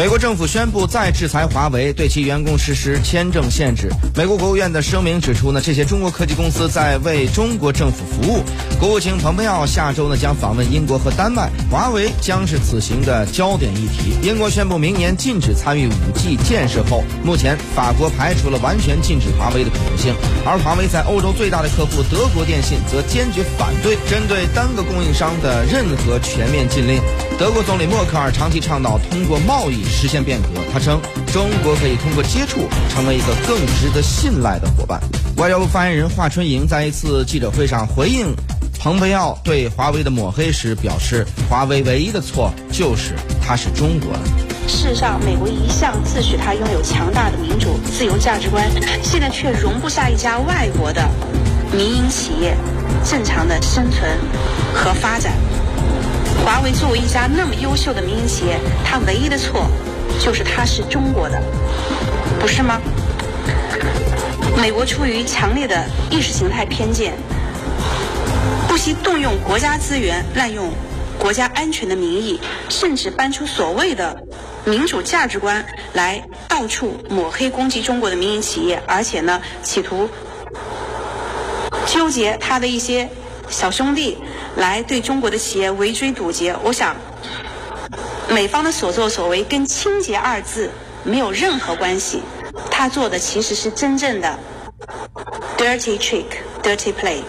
美国政府宣布再制裁华为，对其员工实施签证限制。美国国务院的声明指出呢，这些中国科技公司在为中国政府服务。国务卿蓬佩奥下周呢将访问英国和丹麦，华为将是此行的焦点议题。英国宣布明年禁止参与 5G 建设后，目前法国排除了完全禁止华为的可能性，而华为在欧洲最大的客户德国电信则坚决反对针对单个供应商的任何全面禁令。德国总理默克尔长期倡导通过贸易实现变革。他称，中国可以通过接触成为一个更值得信赖的伙伴。外交部发言人华春莹在一次记者会上回应蓬佩奥对华为的抹黑时表示，华为唯一的错就是它是中国的。事实上，美国一向自诩它拥有强大的民主自由价值观，现在却容不下一家外国的民营企业正常的生存和发展。华为作为一家那么优秀的民营企业，它唯一的错就是它是中国的，不是吗？美国出于强烈的意识形态偏见，不惜动用国家资源、滥用国家安全的名义，甚至搬出所谓的民主价值观来到处抹黑攻击中国的民营企业，而且呢，企图纠结他的一些小兄弟。来对中国的企业围追堵截，我想，美方的所作所为跟“清洁”二字没有任何关系，他做的其实是真正的 dirty trick, dirty play。